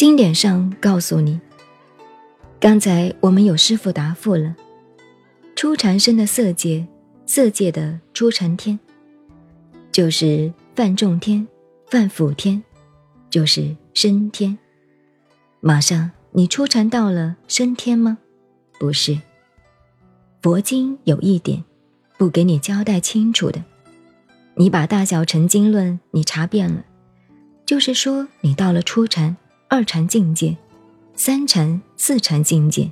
经典上告诉你，刚才我们有师傅答复了，初禅生的色界，色界的初禅天，就是梵众天、梵辅天，就是升天。马上你初禅到了升天吗？不是。佛经有一点不给你交代清楚的，你把大小乘经论你查遍了，就是说你到了初禅。二禅境界，三禅、四禅境界，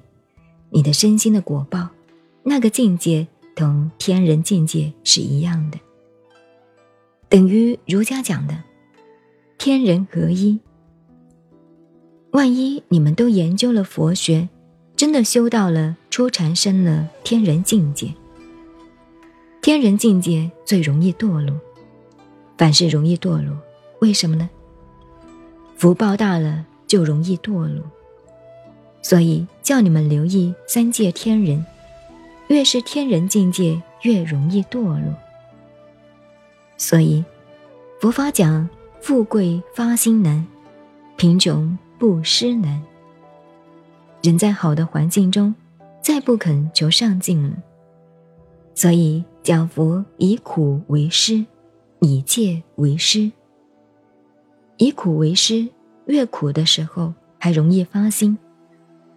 你的身心的果报，那个境界同天人境界是一样的，等于儒家讲的天人合一。万一你们都研究了佛学，真的修到了初禅，生了天人境界，天人境界最容易堕落，凡事容易堕落，为什么呢？福报大了。就容易堕落，所以叫你们留意三界天人，越是天人境界越容易堕落。所以佛法讲富贵发心难，贫穷布施难。人在好的环境中，再不肯求上进了，所以讲佛以苦为师，以戒为师，以苦为师。越苦的时候还容易发心，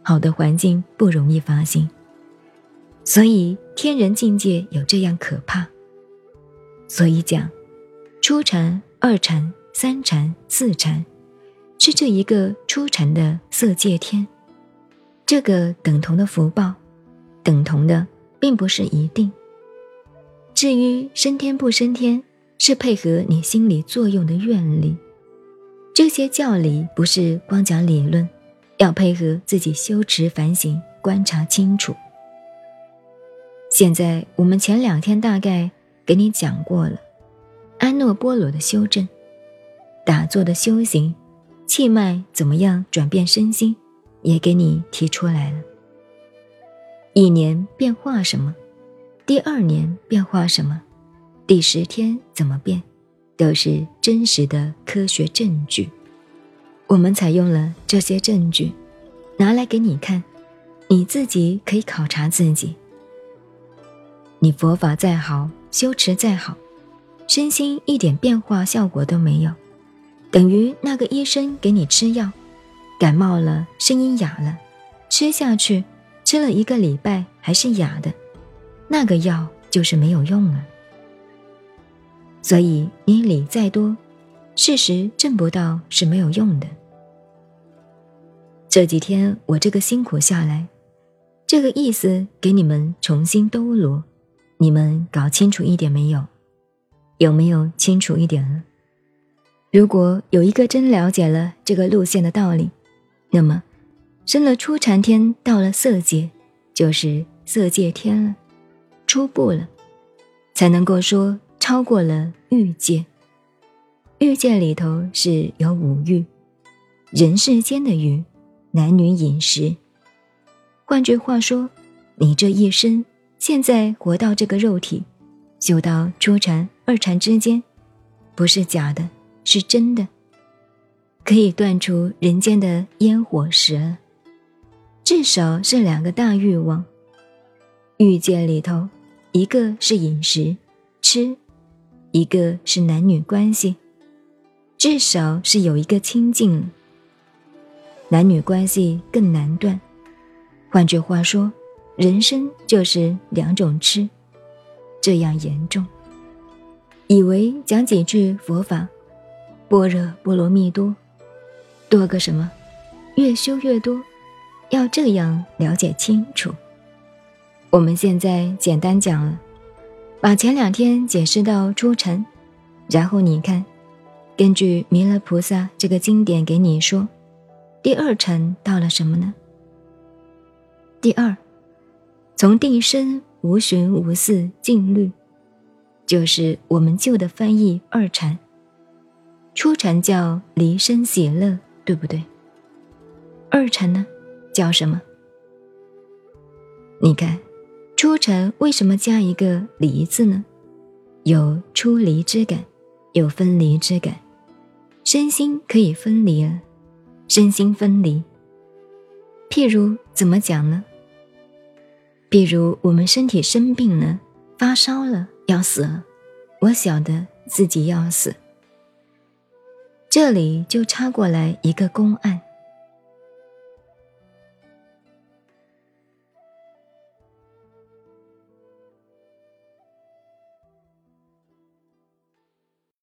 好的环境不容易发心，所以天人境界有这样可怕。所以讲，初禅、二禅、三禅、四禅，是这一个初禅的色界天，这个等同的福报，等同的并不是一定。至于升天不升天，是配合你心理作用的愿力。这些教理不是光讲理论，要配合自己修持反省，观察清楚。现在我们前两天大概给你讲过了，安诺波罗的修正，打坐的修行，气脉怎么样转变身心，也给你提出来了。一年变化什么，第二年变化什么，第十天怎么变？都是真实的科学证据，我们采用了这些证据，拿来给你看，你自己可以考察自己。你佛法再好，修持再好，身心一点变化效果都没有，等于那个医生给你吃药，感冒了，声音哑了，吃下去，吃了一个礼拜还是哑的，那个药就是没有用了。所以你理再多，事实证不到是没有用的。这几天我这个辛苦下来，这个意思给你们重新兜罗，你们搞清楚一点没有？有没有清楚一点了？如果有一个真了解了这个路线的道理，那么升了初禅天，到了色界，就是色界天了，初步了，才能够说。超过了欲界，欲界里头是有五欲，人世间的欲，男女饮食。换句话说，你这一生现在活到这个肉体，修到初禅、二禅之间，不是假的，是真的，可以断除人间的烟火食，至少是两个大欲望。欲界里头，一个是饮食，吃。一个是男女关系，至少是有一个亲近。男女关系更难断。换句话说，人生就是两种吃，这样严重。以为讲几句佛法，般若波罗蜜多，多个什么，越修越多，要这样了解清楚。我们现在简单讲了。把前两天解释到初禅，然后你看，根据弥勒菩萨这个经典给你说，第二禅到了什么呢？第二，从定身无寻无四静虑，就是我们旧的翻译二禅。初禅叫离身喜乐，对不对？二禅呢，叫什么？你看。初禅为什么加一个离字呢？有出离之感，有分离之感，身心可以分离了，身心分离。譬如怎么讲呢？比如我们身体生病了，发烧了，要死了，我晓得自己要死。这里就插过来一个公案。